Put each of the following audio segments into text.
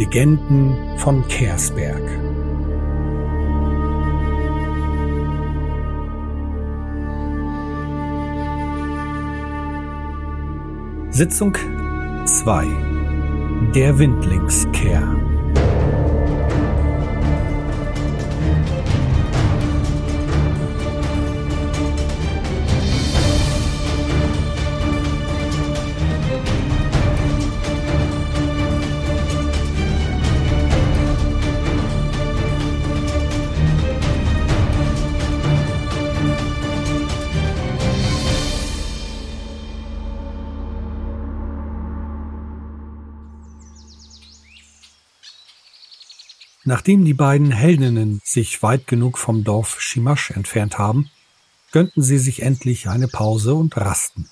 Legenden von Kersberg. Sitzung 2 Der Windlingskehr Nachdem die beiden Heldinnen sich weit genug vom Dorf Shimash entfernt haben, gönnten sie sich endlich eine Pause und rasten.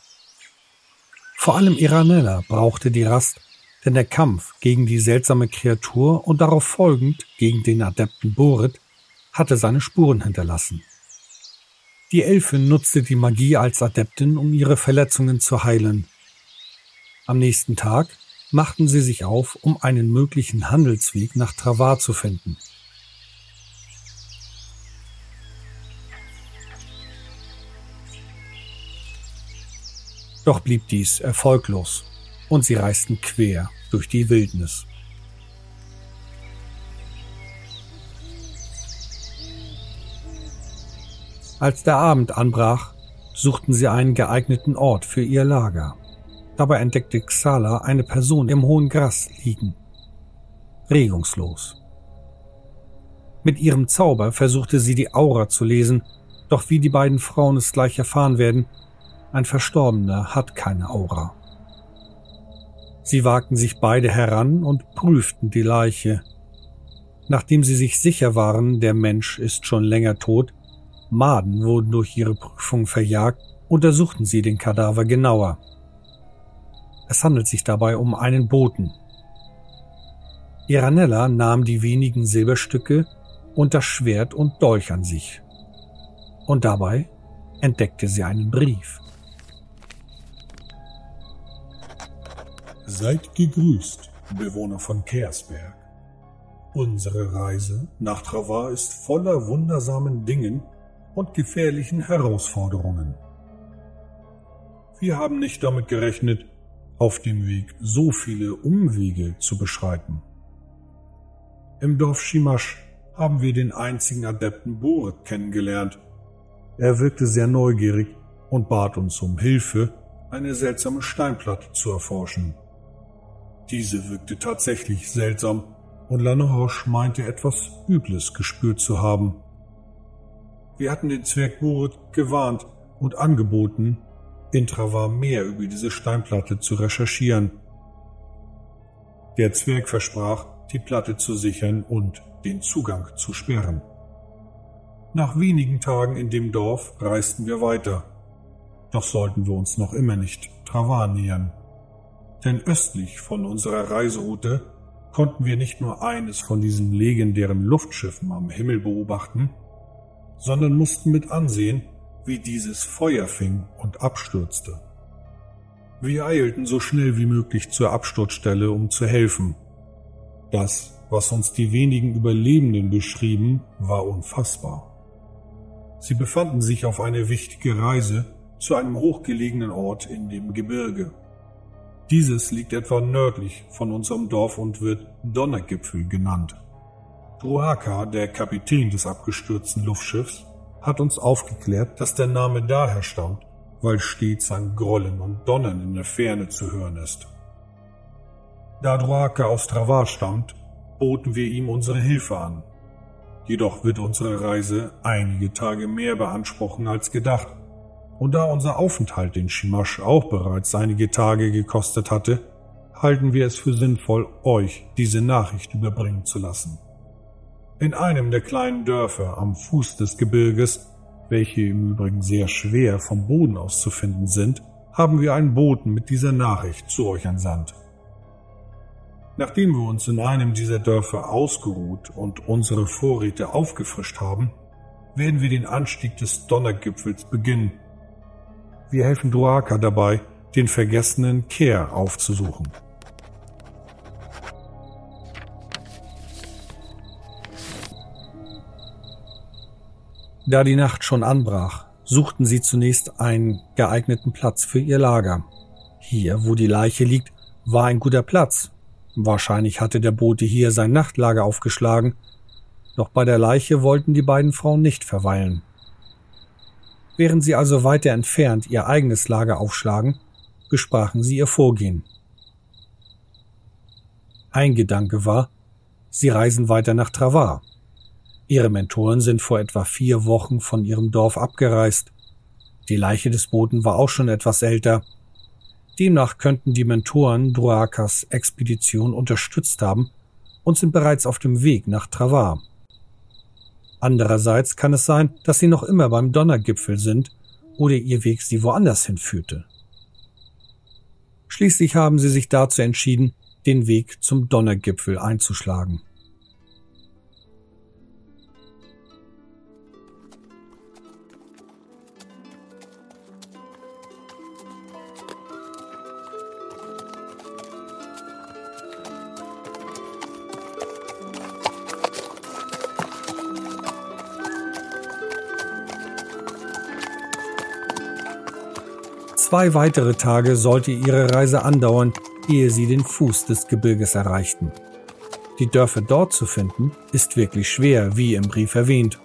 Vor allem Iranella brauchte die Rast, denn der Kampf gegen die seltsame Kreatur und darauf folgend gegen den Adepten Borit hatte seine Spuren hinterlassen. Die Elfin nutzte die Magie als Adeptin, um ihre Verletzungen zu heilen. Am nächsten Tag machten sie sich auf, um einen möglichen Handelsweg nach Travar zu finden. Doch blieb dies erfolglos und sie reisten quer durch die Wildnis. Als der Abend anbrach, suchten sie einen geeigneten Ort für ihr Lager. Dabei entdeckte Xala eine Person im hohen Gras liegen. Regungslos. Mit ihrem Zauber versuchte sie die Aura zu lesen, doch wie die beiden Frauen es gleich erfahren werden, ein Verstorbener hat keine Aura. Sie wagten sich beide heran und prüften die Leiche. Nachdem sie sich sicher waren, der Mensch ist schon länger tot, Maden wurden durch ihre Prüfung verjagt, untersuchten sie den Kadaver genauer. Es handelt sich dabei um einen Boten. Iranella nahm die wenigen Silberstücke und das Schwert und Dolch an sich. Und dabei entdeckte sie einen Brief. Seid gegrüßt, Bewohner von Kersberg. Unsere Reise nach Travar ist voller wundersamen Dingen und gefährlichen Herausforderungen. Wir haben nicht damit gerechnet, auf dem Weg so viele Umwege zu beschreiten. Im Dorf Shimash haben wir den einzigen Adepten Boret kennengelernt. Er wirkte sehr neugierig und bat uns um Hilfe, eine seltsame Steinplatte zu erforschen. Diese wirkte tatsächlich seltsam und Lanoche meinte etwas Übles gespürt zu haben. Wir hatten den Zwerg Boret gewarnt und angeboten, Intra war mehr über diese Steinplatte zu recherchieren. Der Zwerg versprach, die Platte zu sichern und den Zugang zu sperren. Nach wenigen Tagen in dem Dorf reisten wir weiter. Doch sollten wir uns noch immer nicht Travar nähern. Denn östlich von unserer Reiseroute konnten wir nicht nur eines von diesen legendären Luftschiffen am Himmel beobachten, sondern mussten mit ansehen, wie dieses Feuer fing und abstürzte. Wir eilten so schnell wie möglich zur Absturzstelle, um zu helfen. Das, was uns die wenigen Überlebenden beschrieben, war unfassbar. Sie befanden sich auf einer wichtigen Reise zu einem hochgelegenen Ort in dem Gebirge. Dieses liegt etwa nördlich von unserem Dorf und wird Donnergipfel genannt. Druaka, der Kapitän des abgestürzten Luftschiffs, hat uns aufgeklärt, dass der Name daher stammt, weil stets ein Grollen und Donnern in der Ferne zu hören ist. Da Droake aus Travar stammt, boten wir ihm unsere Hilfe an. Jedoch wird unsere Reise einige Tage mehr beanspruchen als gedacht. Und da unser Aufenthalt in Shimash auch bereits einige Tage gekostet hatte, halten wir es für sinnvoll, euch diese Nachricht überbringen zu lassen. In einem der kleinen Dörfer am Fuß des Gebirges, welche im Übrigen sehr schwer vom Boden aus zu finden sind, haben wir einen Boten mit dieser Nachricht zu euch entsandt. Nachdem wir uns in einem dieser Dörfer ausgeruht und unsere Vorräte aufgefrischt haben, werden wir den Anstieg des Donnergipfels beginnen. Wir helfen Duaka dabei, den vergessenen Kehr aufzusuchen. Da die Nacht schon anbrach, suchten sie zunächst einen geeigneten Platz für ihr Lager. Hier, wo die Leiche liegt, war ein guter Platz. Wahrscheinlich hatte der Bote hier sein Nachtlager aufgeschlagen, doch bei der Leiche wollten die beiden Frauen nicht verweilen. Während sie also weiter entfernt ihr eigenes Lager aufschlagen, besprachen sie ihr Vorgehen. Ein Gedanke war, sie reisen weiter nach Travar. Ihre Mentoren sind vor etwa vier Wochen von ihrem Dorf abgereist. Die Leiche des Boten war auch schon etwas älter. Demnach könnten die Mentoren Druakas Expedition unterstützt haben und sind bereits auf dem Weg nach Travar. Andererseits kann es sein, dass sie noch immer beim Donnergipfel sind oder ihr Weg sie woanders hinführte. Schließlich haben sie sich dazu entschieden, den Weg zum Donnergipfel einzuschlagen. Zwei weitere Tage sollte ihre Reise andauern, ehe sie den Fuß des Gebirges erreichten. Die Dörfer dort zu finden, ist wirklich schwer, wie im Brief erwähnt.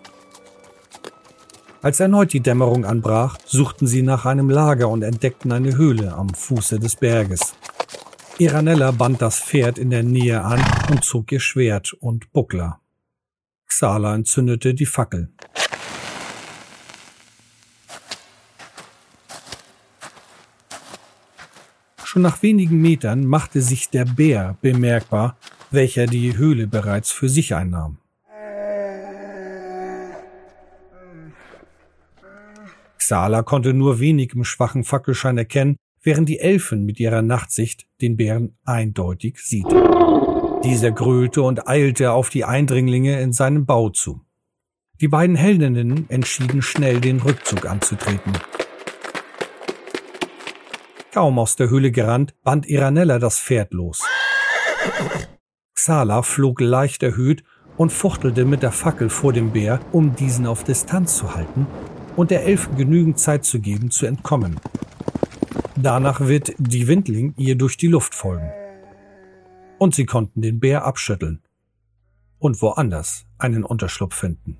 Als erneut die Dämmerung anbrach, suchten sie nach einem Lager und entdeckten eine Höhle am Fuße des Berges. Iranella band das Pferd in der Nähe an und zog ihr Schwert und Buckler. Xala entzündete die Fackel. Schon nach wenigen Metern machte sich der Bär bemerkbar, welcher die Höhle bereits für sich einnahm. Xala konnte nur wenig im schwachen Fackelschein erkennen, während die Elfen mit ihrer Nachtsicht den Bären eindeutig sieht. Dieser grölte und eilte auf die Eindringlinge in seinem Bau zu. Die beiden Heldinnen entschieden schnell den Rückzug anzutreten. Kaum aus der Höhle gerannt, band Iranella das Pferd los. Xala flog leicht erhöht und fuchtelte mit der Fackel vor dem Bär, um diesen auf Distanz zu halten und der Elfen genügend Zeit zu geben, zu entkommen. Danach wird die Windling ihr durch die Luft folgen. Und sie konnten den Bär abschütteln und woanders einen Unterschlupf finden.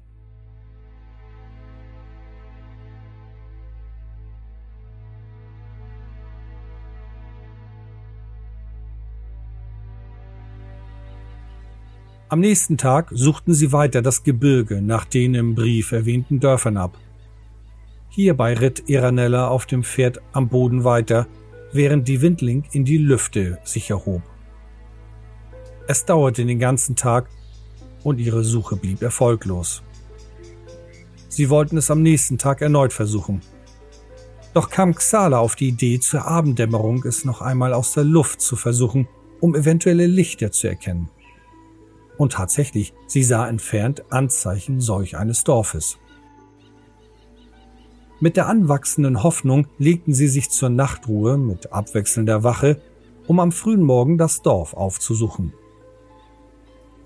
Am nächsten Tag suchten sie weiter das Gebirge nach den im Brief erwähnten Dörfern ab. Hierbei ritt Iranella auf dem Pferd am Boden weiter, während die Windling in die Lüfte sich erhob. Es dauerte den ganzen Tag und ihre Suche blieb erfolglos. Sie wollten es am nächsten Tag erneut versuchen. Doch kam Xala auf die Idee, zur Abenddämmerung es noch einmal aus der Luft zu versuchen, um eventuelle Lichter zu erkennen. Und tatsächlich, sie sah entfernt Anzeichen solch eines Dorfes. Mit der anwachsenden Hoffnung legten sie sich zur Nachtruhe mit abwechselnder Wache, um am frühen Morgen das Dorf aufzusuchen.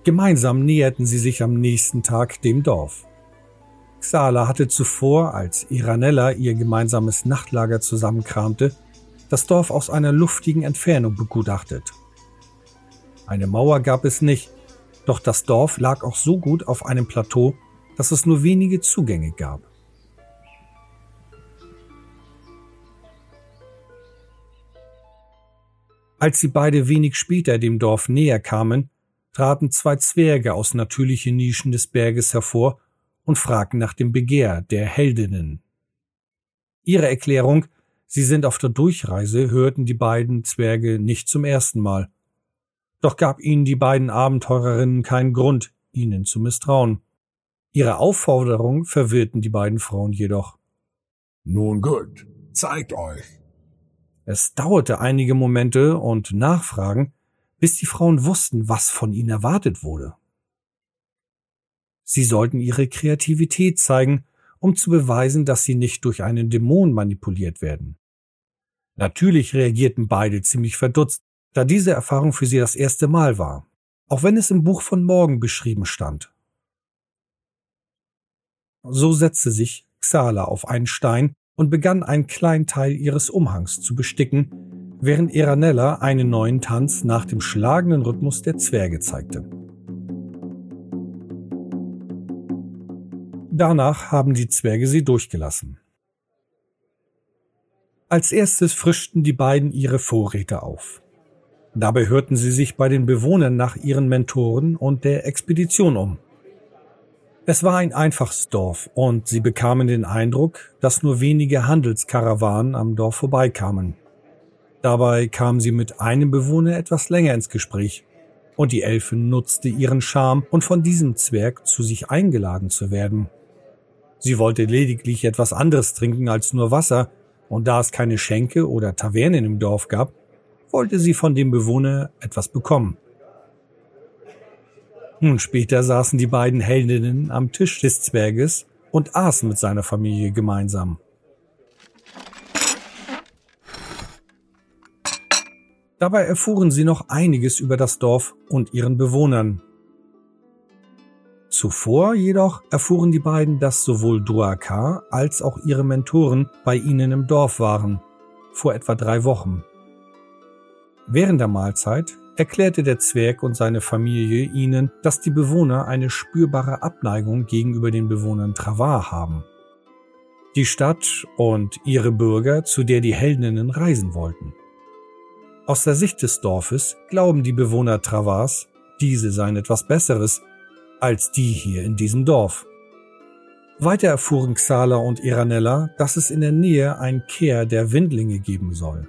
Gemeinsam näherten sie sich am nächsten Tag dem Dorf. Xala hatte zuvor, als Iranella ihr gemeinsames Nachtlager zusammenkramte, das Dorf aus einer luftigen Entfernung begutachtet. Eine Mauer gab es nicht, doch das Dorf lag auch so gut auf einem Plateau, dass es nur wenige Zugänge gab. Als sie beide wenig später dem Dorf näher kamen, traten zwei Zwerge aus natürlichen Nischen des Berges hervor und fragten nach dem Begehr der Heldinnen. Ihre Erklärung, sie sind auf der Durchreise, hörten die beiden Zwerge nicht zum ersten Mal. Doch gab ihnen die beiden Abenteurerinnen keinen Grund, ihnen zu misstrauen. Ihre Aufforderung verwirrten die beiden Frauen jedoch. Nun gut, zeigt euch. Es dauerte einige Momente und Nachfragen, bis die Frauen wussten, was von ihnen erwartet wurde. Sie sollten ihre Kreativität zeigen, um zu beweisen, dass sie nicht durch einen Dämon manipuliert werden. Natürlich reagierten beide ziemlich verdutzt, da diese Erfahrung für sie das erste Mal war, auch wenn es im Buch von morgen beschrieben stand. So setzte sich Xala auf einen Stein und begann einen kleinen Teil ihres Umhangs zu besticken, während Eranella einen neuen Tanz nach dem schlagenden Rhythmus der Zwerge zeigte. Danach haben die Zwerge sie durchgelassen. Als erstes frischten die beiden ihre Vorräte auf. Dabei hörten sie sich bei den Bewohnern nach ihren Mentoren und der Expedition um. Es war ein einfaches Dorf und sie bekamen den Eindruck, dass nur wenige Handelskarawanen am Dorf vorbeikamen. Dabei kamen sie mit einem Bewohner etwas länger ins Gespräch und die Elfin nutzte ihren Charme und von diesem Zwerg zu sich eingeladen zu werden. Sie wollte lediglich etwas anderes trinken als nur Wasser, und da es keine Schenke oder Tavernen im Dorf gab, wollte sie von dem Bewohner etwas bekommen. Nun später saßen die beiden Heldinnen am Tisch des Zwerges und aßen mit seiner Familie gemeinsam. Dabei erfuhren sie noch einiges über das Dorf und ihren Bewohnern. Zuvor jedoch erfuhren die beiden, dass sowohl Duaka als auch ihre Mentoren bei ihnen im Dorf waren, vor etwa drei Wochen. Während der Mahlzeit erklärte der Zwerg und seine Familie ihnen, dass die Bewohner eine spürbare Abneigung gegenüber den Bewohnern Travar haben. Die Stadt und ihre Bürger, zu der die Heldinnen reisen wollten. Aus der Sicht des Dorfes glauben die Bewohner Travars, diese seien etwas Besseres als die hier in diesem Dorf. Weiter erfuhren Xala und Iranella, dass es in der Nähe ein Kehr der Windlinge geben soll.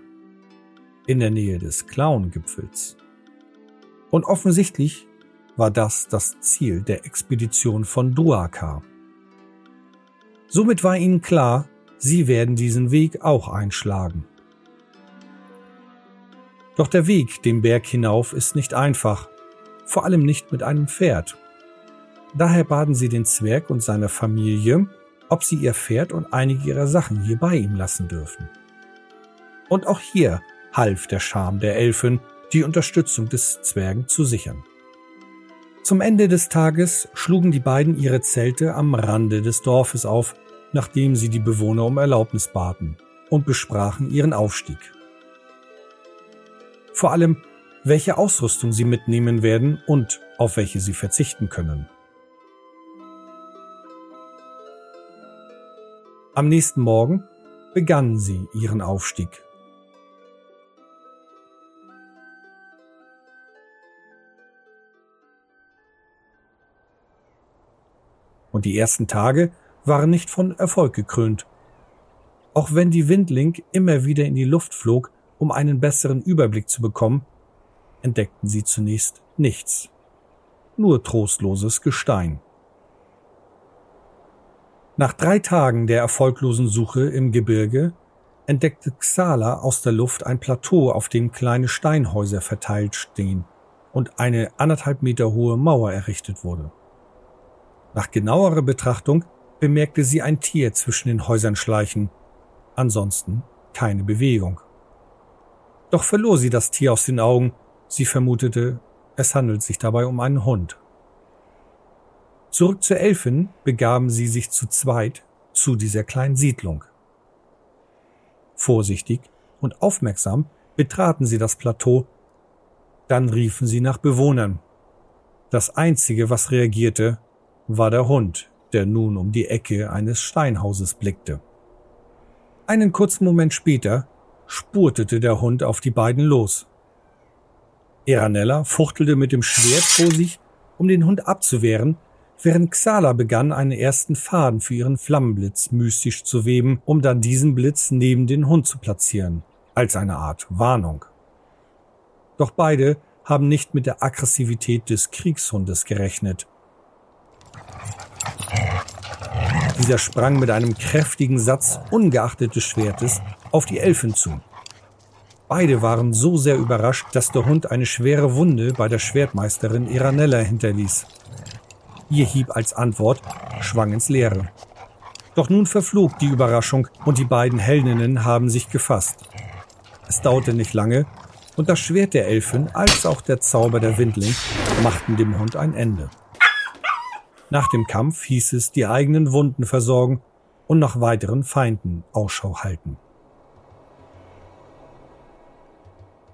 In der Nähe des Clown-Gipfels. Und offensichtlich war das das Ziel der Expedition von Duaka. Somit war ihnen klar, sie werden diesen Weg auch einschlagen. Doch der Weg den Berg hinauf ist nicht einfach, vor allem nicht mit einem Pferd. Daher baten sie den Zwerg und seine Familie, ob sie ihr Pferd und einige ihrer Sachen hier bei ihm lassen dürfen. Und auch hier half der Charme der Elfen, die Unterstützung des Zwergen zu sichern. Zum Ende des Tages schlugen die beiden ihre Zelte am Rande des Dorfes auf, nachdem sie die Bewohner um Erlaubnis baten und besprachen ihren Aufstieg. Vor allem, welche Ausrüstung sie mitnehmen werden und auf welche sie verzichten können. Am nächsten Morgen begannen sie ihren Aufstieg. Und die ersten Tage waren nicht von Erfolg gekrönt. Auch wenn die Windling immer wieder in die Luft flog, um einen besseren Überblick zu bekommen, entdeckten sie zunächst nichts. Nur trostloses Gestein. Nach drei Tagen der erfolglosen Suche im Gebirge entdeckte Xala aus der Luft ein Plateau, auf dem kleine Steinhäuser verteilt stehen und eine anderthalb Meter hohe Mauer errichtet wurde. Nach genauerer Betrachtung bemerkte sie ein Tier zwischen den Häusern schleichen, ansonsten keine Bewegung. Doch verlor sie das Tier aus den Augen, sie vermutete, es handelt sich dabei um einen Hund. Zurück zur Elfin begaben sie sich zu zweit zu dieser kleinen Siedlung. Vorsichtig und aufmerksam betraten sie das Plateau, dann riefen sie nach Bewohnern. Das Einzige, was reagierte, war der Hund, der nun um die Ecke eines Steinhauses blickte. Einen kurzen Moment später spurtete der Hund auf die beiden los. Eranella fuchtelte mit dem Schwert vor sich, um den Hund abzuwehren, während Xala begann, einen ersten Faden für ihren Flammenblitz mystisch zu weben, um dann diesen Blitz neben den Hund zu platzieren, als eine Art Warnung. Doch beide haben nicht mit der Aggressivität des Kriegshundes gerechnet. Dieser sprang mit einem kräftigen Satz ungeachtet des Schwertes auf die Elfin zu. Beide waren so sehr überrascht, dass der Hund eine schwere Wunde bei der Schwertmeisterin Iranella hinterließ. Ihr Hieb als Antwort schwang ins Leere. Doch nun verflog die Überraschung und die beiden Heldinnen haben sich gefasst. Es dauerte nicht lange und das Schwert der Elfin als auch der Zauber der Windling machten dem Hund ein Ende. Nach dem Kampf hieß es die eigenen Wunden versorgen und nach weiteren Feinden Ausschau halten.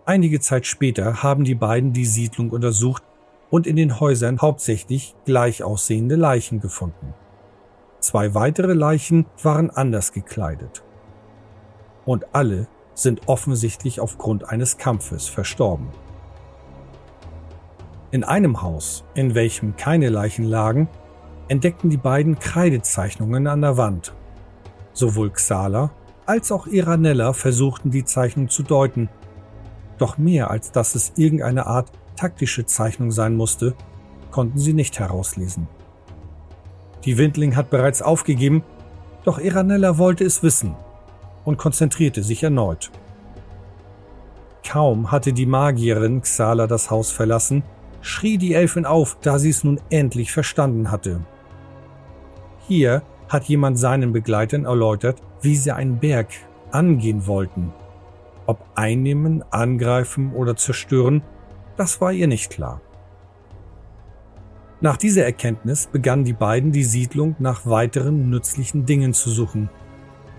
Einige Zeit später haben die beiden die Siedlung untersucht und in den Häusern hauptsächlich gleich aussehende Leichen gefunden. Zwei weitere Leichen waren anders gekleidet. Und alle sind offensichtlich aufgrund eines Kampfes verstorben. In einem Haus, in welchem keine Leichen lagen, entdeckten die beiden Kreidezeichnungen an der Wand. Sowohl Xala als auch Iranella versuchten die Zeichnung zu deuten, doch mehr als dass es irgendeine Art taktische Zeichnung sein musste, konnten sie nicht herauslesen. Die Windling hat bereits aufgegeben, doch Iranella wollte es wissen und konzentrierte sich erneut. Kaum hatte die Magierin Xala das Haus verlassen, schrie die Elfin auf, da sie es nun endlich verstanden hatte. Hier hat jemand seinen Begleitern erläutert, wie sie einen Berg angehen wollten. Ob einnehmen, angreifen oder zerstören, das war ihr nicht klar. Nach dieser Erkenntnis begannen die beiden die Siedlung nach weiteren nützlichen Dingen zu suchen.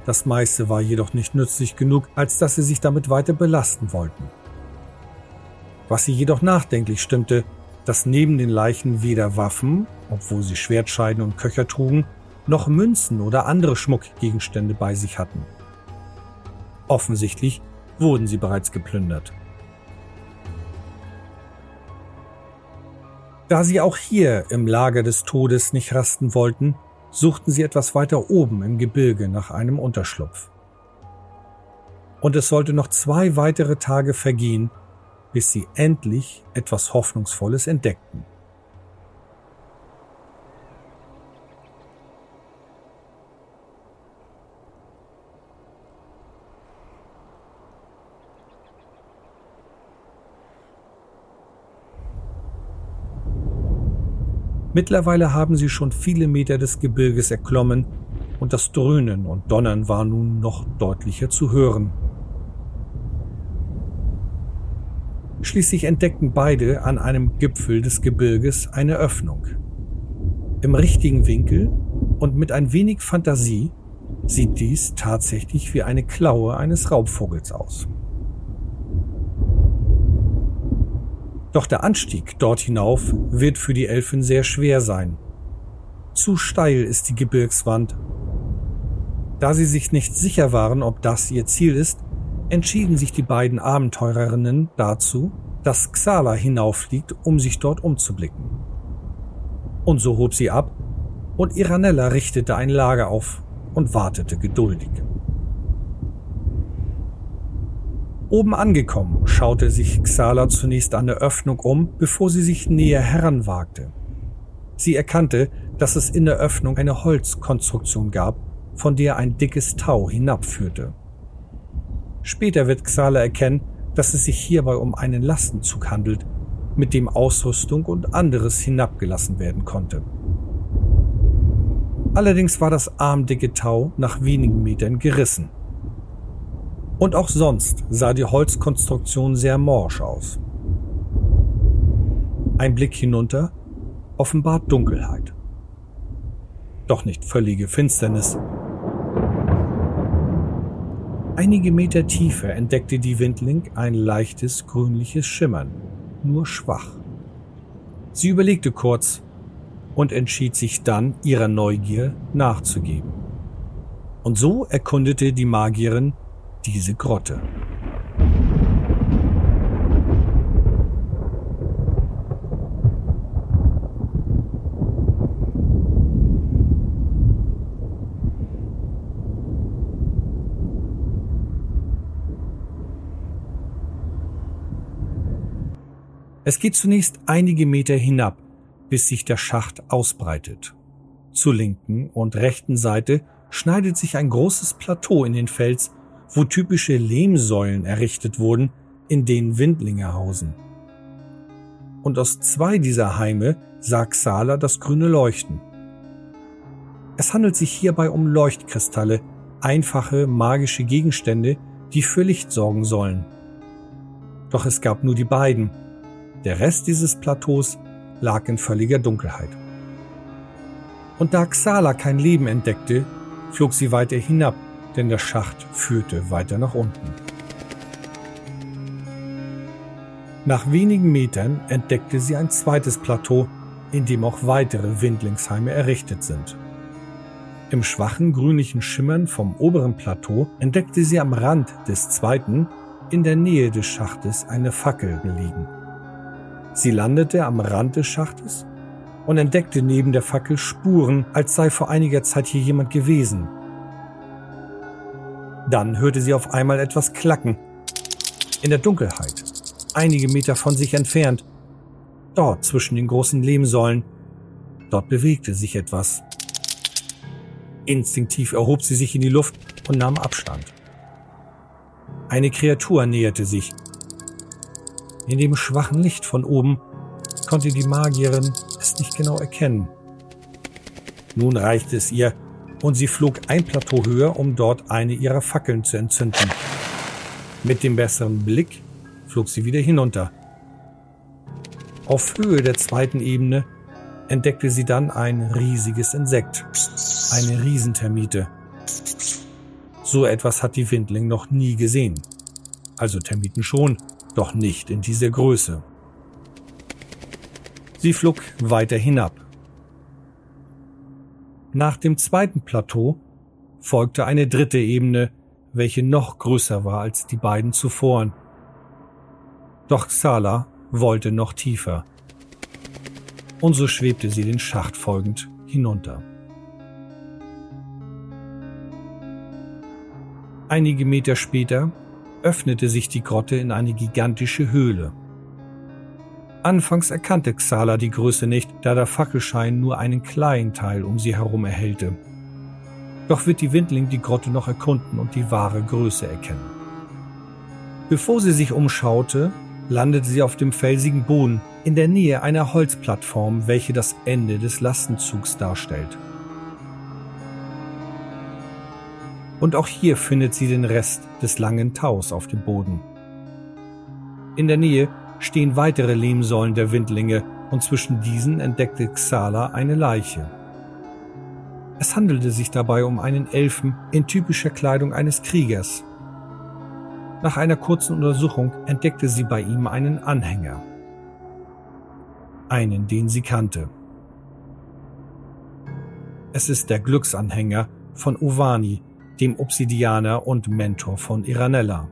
Das meiste war jedoch nicht nützlich genug, als dass sie sich damit weiter belasten wollten. Was sie jedoch nachdenklich stimmte, dass neben den Leichen weder Waffen, obwohl sie Schwertscheiden und Köcher trugen, noch Münzen oder andere Schmuckgegenstände bei sich hatten. Offensichtlich wurden sie bereits geplündert. Da sie auch hier im Lager des Todes nicht rasten wollten, suchten sie etwas weiter oben im Gebirge nach einem Unterschlupf. Und es sollte noch zwei weitere Tage vergehen, bis sie endlich etwas Hoffnungsvolles entdeckten. Mittlerweile haben sie schon viele Meter des Gebirges erklommen und das Dröhnen und Donnern war nun noch deutlicher zu hören. Schließlich entdeckten beide an einem Gipfel des Gebirges eine Öffnung. Im richtigen Winkel und mit ein wenig Fantasie sieht dies tatsächlich wie eine Klaue eines Raubvogels aus. Doch der Anstieg dort hinauf wird für die Elfen sehr schwer sein. Zu steil ist die Gebirgswand. Da sie sich nicht sicher waren, ob das ihr Ziel ist, entschieden sich die beiden Abenteurerinnen dazu, dass Xala hinauffliegt, um sich dort umzublicken. Und so hob sie ab, und Iranella richtete ein Lager auf und wartete geduldig. Oben angekommen, schaute sich Xala zunächst an der Öffnung um, bevor sie sich näher heranwagte. Sie erkannte, dass es in der Öffnung eine Holzkonstruktion gab, von der ein dickes Tau hinabführte. Später wird Xala erkennen, dass es sich hierbei um einen Lastenzug handelt, mit dem Ausrüstung und anderes hinabgelassen werden konnte. Allerdings war das armdicke Tau nach wenigen Metern gerissen. Und auch sonst sah die Holzkonstruktion sehr morsch aus. Ein Blick hinunter offenbart Dunkelheit. Doch nicht völlige Finsternis. Einige Meter tiefer entdeckte die Windling ein leichtes grünliches Schimmern, nur schwach. Sie überlegte kurz und entschied sich dann, ihrer Neugier nachzugeben. Und so erkundete die Magierin diese Grotte. Es geht zunächst einige Meter hinab, bis sich der Schacht ausbreitet. Zur linken und rechten Seite schneidet sich ein großes Plateau in den Fels wo typische Lehmsäulen errichtet wurden, in denen Windlinge hausen. Und aus zwei dieser Heime sah Xala das grüne Leuchten. Es handelt sich hierbei um Leuchtkristalle, einfache magische Gegenstände, die für Licht sorgen sollen. Doch es gab nur die beiden. Der Rest dieses Plateaus lag in völliger Dunkelheit. Und da Xala kein Leben entdeckte, flog sie weiter hinab, denn der Schacht führte weiter nach unten. Nach wenigen Metern entdeckte sie ein zweites Plateau, in dem auch weitere Windlingsheime errichtet sind. Im schwachen grünlichen Schimmern vom oberen Plateau entdeckte sie am Rand des zweiten in der Nähe des Schachtes eine Fackel liegen. Sie landete am Rand des Schachtes und entdeckte neben der Fackel Spuren, als sei vor einiger Zeit hier jemand gewesen. Dann hörte sie auf einmal etwas klacken. In der Dunkelheit, einige Meter von sich entfernt, dort zwischen den großen Lehmsäulen, dort bewegte sich etwas. Instinktiv erhob sie sich in die Luft und nahm Abstand. Eine Kreatur näherte sich. In dem schwachen Licht von oben konnte die Magierin es nicht genau erkennen. Nun reichte es ihr, und sie flog ein Plateau höher, um dort eine ihrer Fackeln zu entzünden. Mit dem besseren Blick flog sie wieder hinunter. Auf Höhe der zweiten Ebene entdeckte sie dann ein riesiges Insekt, eine Riesentermite. So etwas hat die Windling noch nie gesehen. Also Termiten schon, doch nicht in dieser Größe. Sie flog weiter hinab. Nach dem zweiten Plateau folgte eine dritte Ebene, welche noch größer war als die beiden zuvor. Doch Xala wollte noch tiefer und so schwebte sie den Schacht folgend hinunter. Einige Meter später öffnete sich die Grotte in eine gigantische Höhle. Anfangs erkannte Xala die Größe nicht, da der Fackelschein nur einen kleinen Teil um sie herum erhellte. Doch wird die Windling die Grotte noch erkunden und die wahre Größe erkennen. Bevor sie sich umschaute, landete sie auf dem felsigen Boden in der Nähe einer Holzplattform, welche das Ende des Lastenzugs darstellt. Und auch hier findet sie den Rest des langen Taus auf dem Boden. In der Nähe stehen weitere Lehmsäulen der Windlinge und zwischen diesen entdeckte Xala eine Leiche. Es handelte sich dabei um einen Elfen in typischer Kleidung eines Kriegers, nach einer kurzen Untersuchung entdeckte sie bei ihm einen Anhänger. Einen, den sie kannte. Es ist der Glücksanhänger von Ovani, dem Obsidianer und Mentor von Iranella.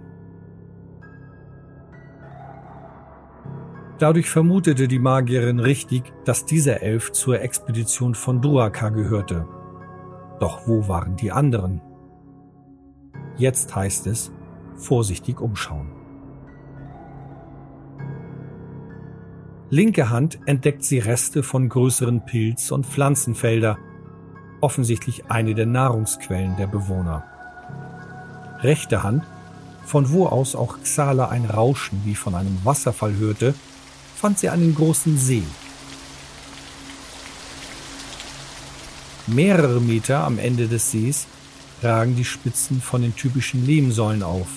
Dadurch vermutete die Magierin richtig, dass dieser Elf zur Expedition von Duaka gehörte. Doch wo waren die anderen? Jetzt heißt es, vorsichtig umschauen. Linke Hand entdeckt sie Reste von größeren Pilz- und Pflanzenfelder, offensichtlich eine der Nahrungsquellen der Bewohner. Rechte Hand, von wo aus auch Xala ein Rauschen wie von einem Wasserfall hörte, fand sie einen großen See. Mehrere Meter am Ende des Sees ragen die Spitzen von den typischen Lehmsäulen auf.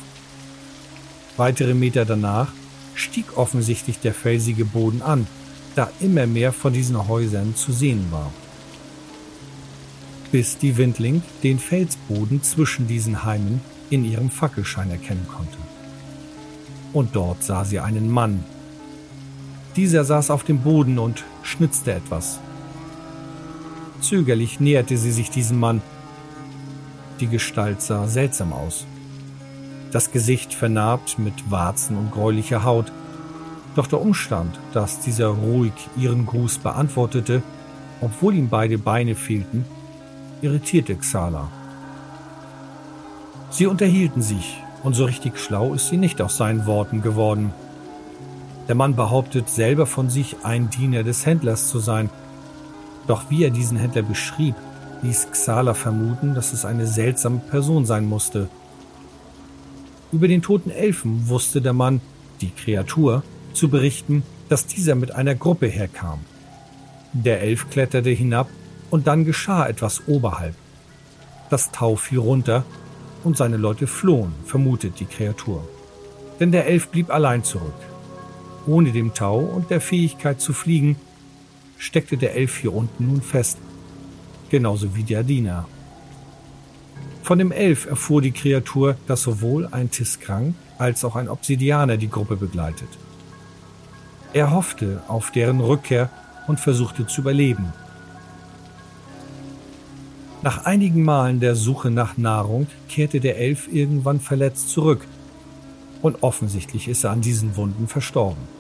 Weitere Meter danach stieg offensichtlich der felsige Boden an, da immer mehr von diesen Häusern zu sehen war. Bis die Windling den Felsboden zwischen diesen Heimen in ihrem Fackelschein erkennen konnte. Und dort sah sie einen Mann. Dieser saß auf dem Boden und schnitzte etwas. Zögerlich näherte sie sich diesem Mann. Die Gestalt sah seltsam aus das Gesicht vernarbt mit Warzen und gräulicher Haut. Doch der Umstand, dass dieser ruhig ihren Gruß beantwortete, obwohl ihm beide Beine fehlten, irritierte Xala. Sie unterhielten sich, und so richtig schlau ist sie nicht aus seinen Worten geworden. Der Mann behauptet selber von sich, ein Diener des Händlers zu sein. Doch wie er diesen Händler beschrieb, ließ Xala vermuten, dass es eine seltsame Person sein musste – über den toten Elfen wusste der Mann, die Kreatur, zu berichten, dass dieser mit einer Gruppe herkam. Der Elf kletterte hinab und dann geschah etwas oberhalb. Das Tau fiel runter und seine Leute flohen, vermutet die Kreatur. Denn der Elf blieb allein zurück. Ohne dem Tau und der Fähigkeit zu fliegen, steckte der Elf hier unten nun fest. genauso wie der Diener. Von dem Elf erfuhr die Kreatur, dass sowohl ein Tiskrang als auch ein Obsidianer die Gruppe begleitet. Er hoffte auf deren Rückkehr und versuchte zu überleben. Nach einigen Malen der Suche nach Nahrung kehrte der Elf irgendwann verletzt zurück und offensichtlich ist er an diesen Wunden verstorben.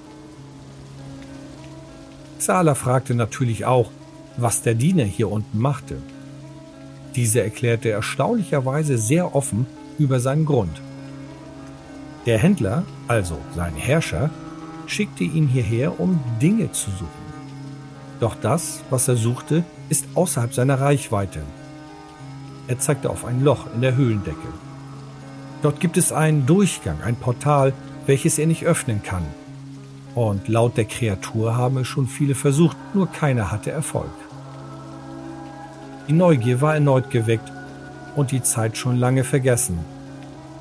Xala fragte natürlich auch, was der Diener hier unten machte. Diese erklärte erstaunlicherweise sehr offen über seinen Grund. Der Händler, also sein Herrscher, schickte ihn hierher, um Dinge zu suchen. Doch das, was er suchte, ist außerhalb seiner Reichweite. Er zeigte auf ein Loch in der Höhlendecke. Dort gibt es einen Durchgang, ein Portal, welches er nicht öffnen kann. Und laut der Kreatur haben es schon viele versucht, nur keiner hatte Erfolg. Die Neugier war erneut geweckt und die Zeit schon lange vergessen.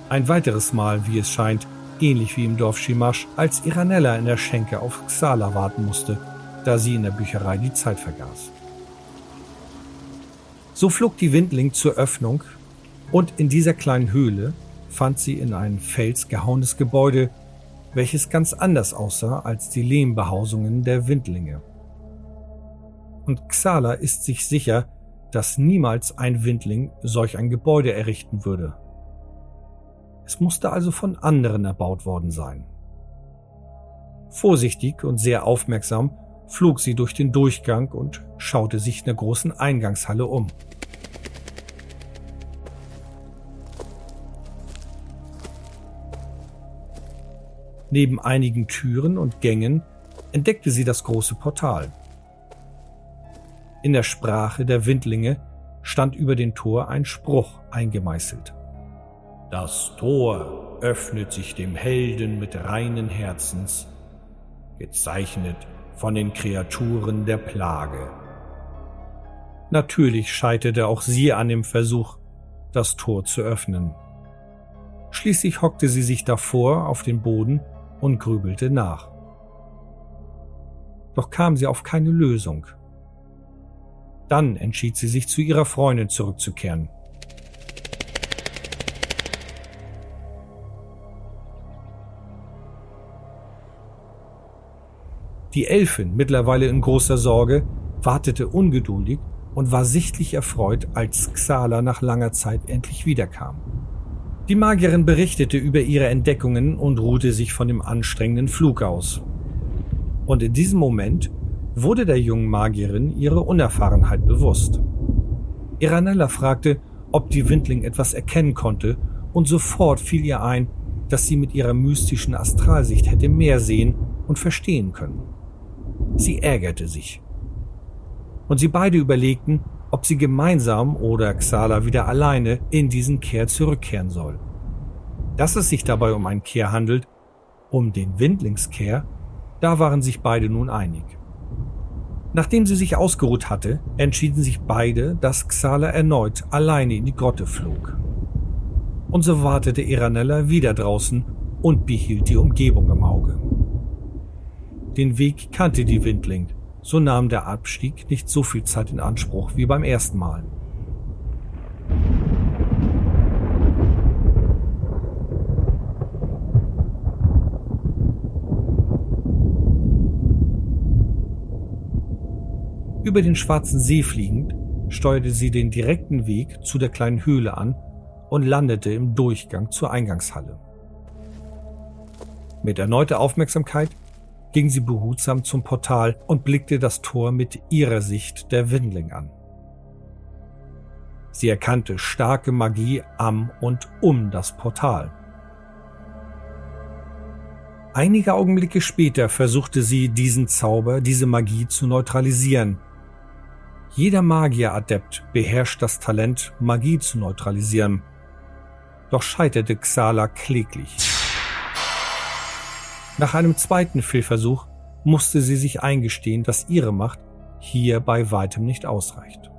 Ein weiteres Mal, wie es scheint, ähnlich wie im Dorf Shimash, als Iranella in der Schenke auf Xala warten musste, da sie in der Bücherei die Zeit vergaß. So flog die Windling zur Öffnung und in dieser kleinen Höhle fand sie in ein Fels gehauenes Gebäude, welches ganz anders aussah als die Lehmbehausungen der Windlinge. Und Xala ist sich sicher, dass niemals ein Windling solch ein Gebäude errichten würde. Es musste also von anderen erbaut worden sein. Vorsichtig und sehr aufmerksam flog sie durch den Durchgang und schaute sich in der großen Eingangshalle um. Neben einigen Türen und Gängen entdeckte sie das große Portal. In der Sprache der Windlinge stand über den Tor ein Spruch eingemeißelt. Das Tor öffnet sich dem Helden mit reinen Herzens, gezeichnet von den Kreaturen der Plage. Natürlich scheiterte auch sie an dem Versuch, das Tor zu öffnen. Schließlich hockte sie sich davor auf den Boden und grübelte nach. Doch kam sie auf keine Lösung. Dann entschied sie sich zu ihrer Freundin zurückzukehren. Die Elfin, mittlerweile in großer Sorge, wartete ungeduldig und war sichtlich erfreut, als Xala nach langer Zeit endlich wiederkam. Die Magierin berichtete über ihre Entdeckungen und ruhte sich von dem anstrengenden Flug aus. Und in diesem Moment wurde der jungen Magierin ihre Unerfahrenheit bewusst. Iranella fragte, ob die Windling etwas erkennen konnte, und sofort fiel ihr ein, dass sie mit ihrer mystischen Astralsicht hätte mehr sehen und verstehen können. Sie ärgerte sich. Und sie beide überlegten, ob sie gemeinsam oder Xala wieder alleine in diesen Kehr zurückkehren soll. Dass es sich dabei um einen Kehr handelt, um den Windlingskehr, da waren sich beide nun einig. Nachdem sie sich ausgeruht hatte, entschieden sich beide, dass Xala erneut alleine in die Grotte flog. Und so wartete Iranella wieder draußen und behielt die Umgebung im Auge. Den Weg kannte die Windling, so nahm der Abstieg nicht so viel Zeit in Anspruch wie beim ersten Mal. Über den Schwarzen See fliegend, steuerte sie den direkten Weg zu der kleinen Höhle an und landete im Durchgang zur Eingangshalle. Mit erneuter Aufmerksamkeit ging sie behutsam zum Portal und blickte das Tor mit ihrer Sicht der Windling an. Sie erkannte starke Magie am und um das Portal. Einige Augenblicke später versuchte sie, diesen Zauber, diese Magie zu neutralisieren, jeder Magieradept beherrscht das Talent, Magie zu neutralisieren. Doch scheiterte Xala kläglich. Nach einem zweiten Fehlversuch musste sie sich eingestehen, dass ihre Macht hier bei weitem nicht ausreicht.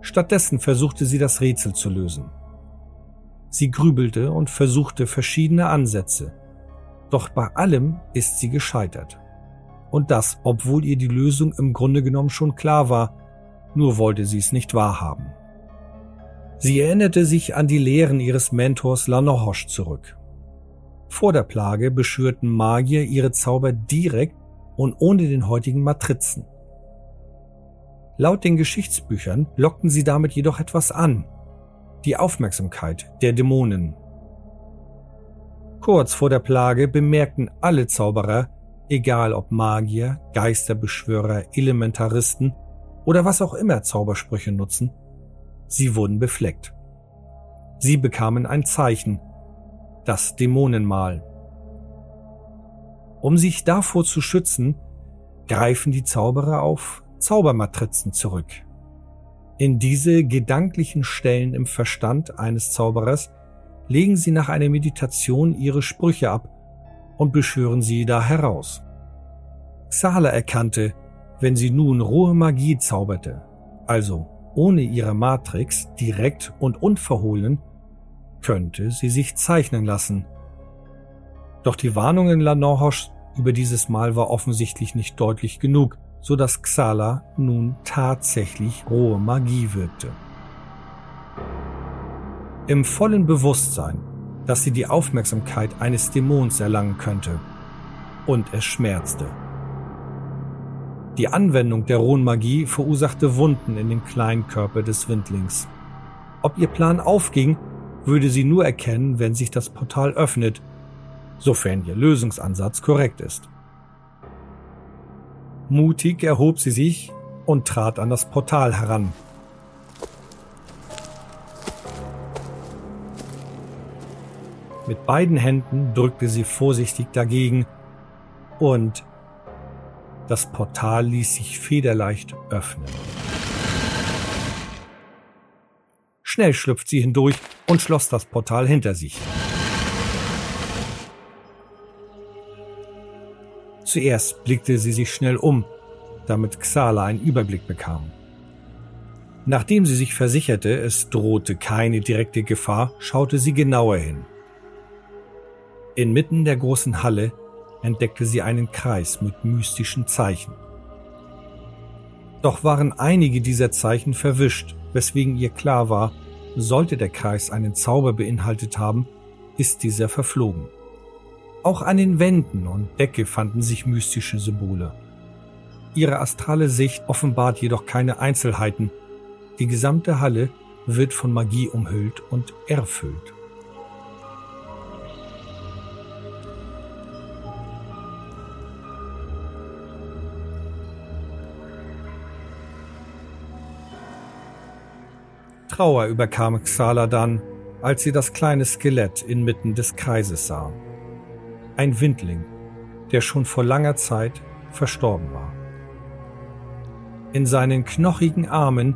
Stattdessen versuchte sie das Rätsel zu lösen. Sie grübelte und versuchte verschiedene Ansätze, doch bei allem ist sie gescheitert. Und das, obwohl ihr die Lösung im Grunde genommen schon klar war, nur wollte sie es nicht wahrhaben. Sie erinnerte sich an die Lehren ihres Mentors Lanohosch zurück. Vor der Plage beschwörten Magier ihre Zauber direkt und ohne den heutigen Matrizen. Laut den Geschichtsbüchern lockten sie damit jedoch etwas an, die Aufmerksamkeit der Dämonen. Kurz vor der Plage bemerkten alle Zauberer, egal ob Magier, Geisterbeschwörer, Elementaristen oder was auch immer Zaubersprüche nutzen, sie wurden befleckt. Sie bekamen ein Zeichen, das Dämonenmal. Um sich davor zu schützen, greifen die Zauberer auf Zaubermatrizen zurück. In diese gedanklichen Stellen im Verstand eines Zauberers legen sie nach einer Meditation ihre Sprüche ab und beschwören sie da heraus. Xala erkannte, wenn sie nun rohe Magie zauberte, also ohne ihre Matrix direkt und unverhohlen, könnte sie sich zeichnen lassen. Doch die Warnung in Lanorhosch über dieses Mal war offensichtlich nicht deutlich genug, so dass Xala nun tatsächlich rohe Magie wirkte. Im vollen Bewusstsein, dass sie die Aufmerksamkeit eines Dämons erlangen könnte. Und es schmerzte. Die Anwendung der rohen Magie verursachte Wunden in den kleinen Körper des Windlings. Ob ihr Plan aufging, würde sie nur erkennen, wenn sich das Portal öffnet, sofern ihr Lösungsansatz korrekt ist. Mutig erhob sie sich und trat an das Portal heran. Mit beiden Händen drückte sie vorsichtig dagegen und das Portal ließ sich federleicht öffnen. Schnell schlüpft sie hindurch und schloss das Portal hinter sich. Zuerst blickte sie sich schnell um, damit Xala einen Überblick bekam. Nachdem sie sich versicherte, es drohte keine direkte Gefahr, schaute sie genauer hin. Inmitten der großen Halle entdeckte sie einen Kreis mit mystischen Zeichen. Doch waren einige dieser Zeichen verwischt, weswegen ihr klar war, sollte der Kreis einen Zauber beinhaltet haben, ist dieser verflogen. Auch an den Wänden und Decke fanden sich mystische Symbole. Ihre astrale Sicht offenbart jedoch keine Einzelheiten. Die gesamte Halle wird von Magie umhüllt und erfüllt. Trauer überkam Xala dann, als sie das kleine Skelett inmitten des Kreises sah ein Windling, der schon vor langer Zeit verstorben war. In seinen knochigen Armen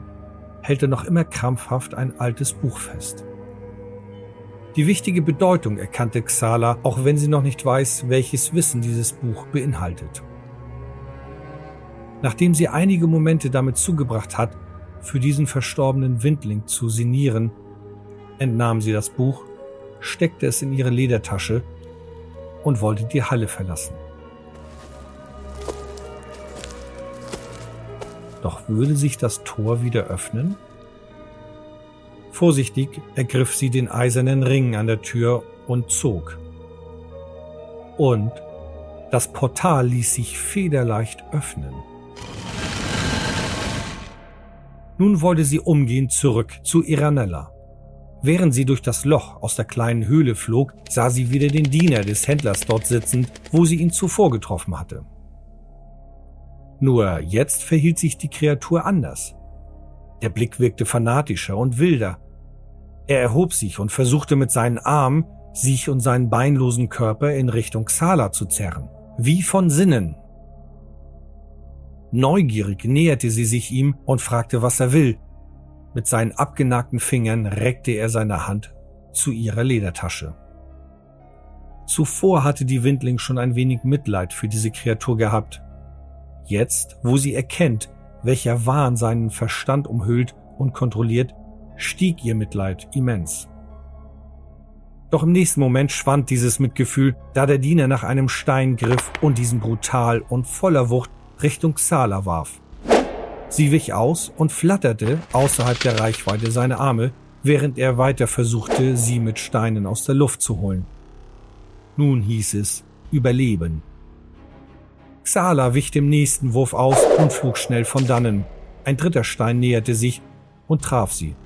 hält er noch immer krampfhaft ein altes Buch fest. Die wichtige Bedeutung erkannte Xala, auch wenn sie noch nicht weiß, welches Wissen dieses Buch beinhaltet. Nachdem sie einige Momente damit zugebracht hat, für diesen verstorbenen Windling zu sinnieren, entnahm sie das Buch, steckte es in ihre Ledertasche und wollte die Halle verlassen. Doch würde sich das Tor wieder öffnen? Vorsichtig ergriff sie den eisernen Ring an der Tür und zog. Und das Portal ließ sich federleicht öffnen. Nun wollte sie umgehend zurück zu Iranella. Während sie durch das Loch aus der kleinen Höhle flog, sah sie wieder den Diener des Händlers dort sitzend, wo sie ihn zuvor getroffen hatte. Nur jetzt verhielt sich die Kreatur anders. Der Blick wirkte fanatischer und wilder. Er erhob sich und versuchte mit seinen Armen, sich und seinen beinlosen Körper in Richtung Xala zu zerren, wie von Sinnen. Neugierig näherte sie sich ihm und fragte, was er will, mit seinen abgenagten Fingern reckte er seine Hand zu ihrer Ledertasche. Zuvor hatte die Windling schon ein wenig Mitleid für diese Kreatur gehabt. Jetzt, wo sie erkennt, welcher Wahn seinen Verstand umhüllt und kontrolliert, stieg ihr Mitleid immens. Doch im nächsten Moment schwand dieses Mitgefühl, da der Diener nach einem Stein griff und diesen brutal und voller Wucht Richtung Xala warf. Sie wich aus und flatterte außerhalb der Reichweite seiner Arme, während er weiter versuchte, sie mit Steinen aus der Luft zu holen. Nun hieß es Überleben. Xala wich dem nächsten Wurf aus und flog schnell von dannen. Ein dritter Stein näherte sich und traf sie.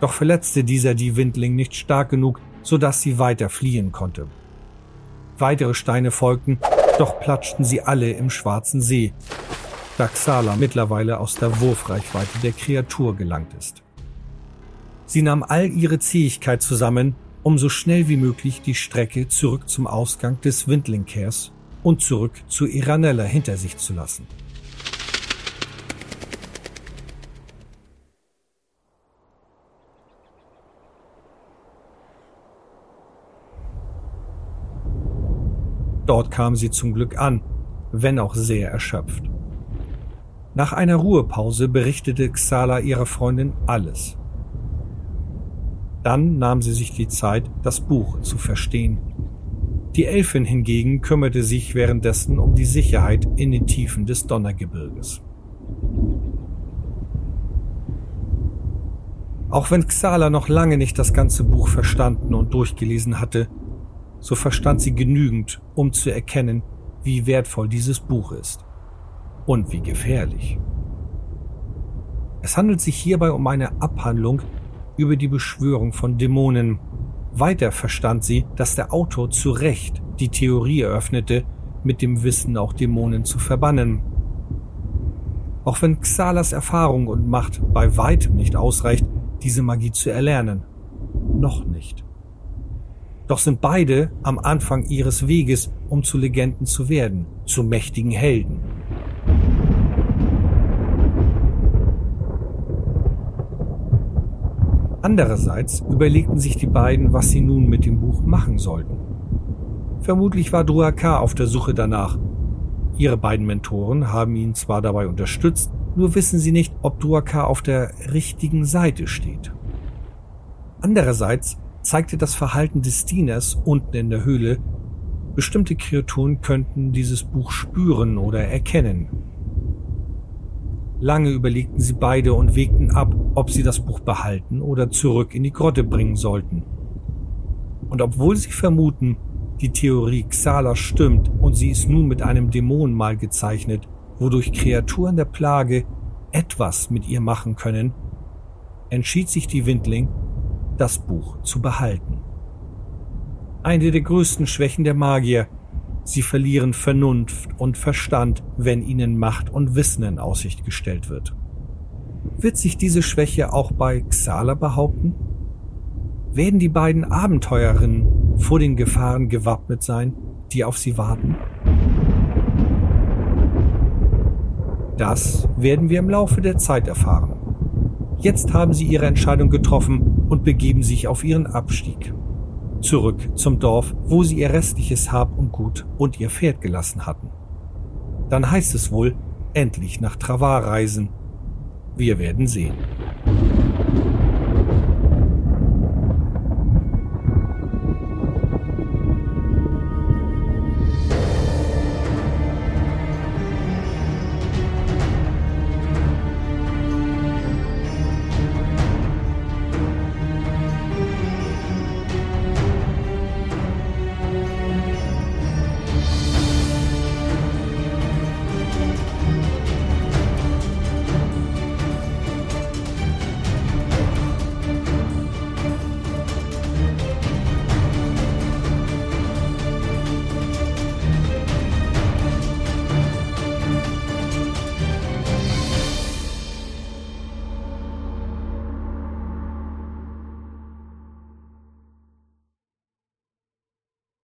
Doch verletzte dieser die Windling nicht stark genug, so dass sie weiter fliehen konnte. Weitere Steine folgten, doch platschten sie alle im schwarzen See, da Xala mittlerweile aus der Wurfreichweite der Kreatur gelangt ist. Sie nahm all ihre Zähigkeit zusammen, um so schnell wie möglich die Strecke zurück zum Ausgang des Windlingkehrs und zurück zu Iranella hinter sich zu lassen. Dort kam sie zum Glück an, wenn auch sehr erschöpft. Nach einer Ruhepause berichtete Xala ihrer Freundin alles. Dann nahm sie sich die Zeit, das Buch zu verstehen. Die Elfin hingegen kümmerte sich währenddessen um die Sicherheit in den Tiefen des Donnergebirges. Auch wenn Xala noch lange nicht das ganze Buch verstanden und durchgelesen hatte, so verstand sie genügend, um zu erkennen, wie wertvoll dieses Buch ist und wie gefährlich. Es handelt sich hierbei um eine Abhandlung über die Beschwörung von Dämonen. Weiter verstand sie, dass der Autor zu Recht die Theorie eröffnete, mit dem Wissen auch Dämonen zu verbannen. Auch wenn Xalas Erfahrung und Macht bei weitem nicht ausreicht, diese Magie zu erlernen. Noch nicht. Doch sind beide am Anfang ihres Weges, um zu Legenden zu werden, zu mächtigen Helden. Andererseits überlegten sich die beiden, was sie nun mit dem Buch machen sollten. Vermutlich war Druakar auf der Suche danach. Ihre beiden Mentoren haben ihn zwar dabei unterstützt, nur wissen sie nicht, ob Druakar auf der richtigen Seite steht. Andererseits zeigte das Verhalten des Dieners unten in der Höhle, bestimmte Kreaturen könnten dieses Buch spüren oder erkennen. Lange überlegten sie beide und wägten ab, ob sie das Buch behalten oder zurück in die Grotte bringen sollten. Und obwohl sie vermuten, die Theorie Xala stimmt und sie ist nun mit einem Dämon mal gezeichnet, wodurch Kreaturen der Plage etwas mit ihr machen können, entschied sich die Windling, das Buch zu behalten. Eine der größten Schwächen der Magier. Sie verlieren Vernunft und Verstand, wenn ihnen Macht und Wissen in Aussicht gestellt wird. Wird sich diese Schwäche auch bei Xala behaupten? Werden die beiden Abenteurerinnen vor den Gefahren gewappnet sein, die auf sie warten? Das werden wir im Laufe der Zeit erfahren. Jetzt haben sie ihre Entscheidung getroffen und begeben sich auf ihren Abstieg. Zurück zum Dorf, wo sie ihr restliches Hab und Gut und ihr Pferd gelassen hatten. Dann heißt es wohl, endlich nach Travar reisen. Wir werden sehen.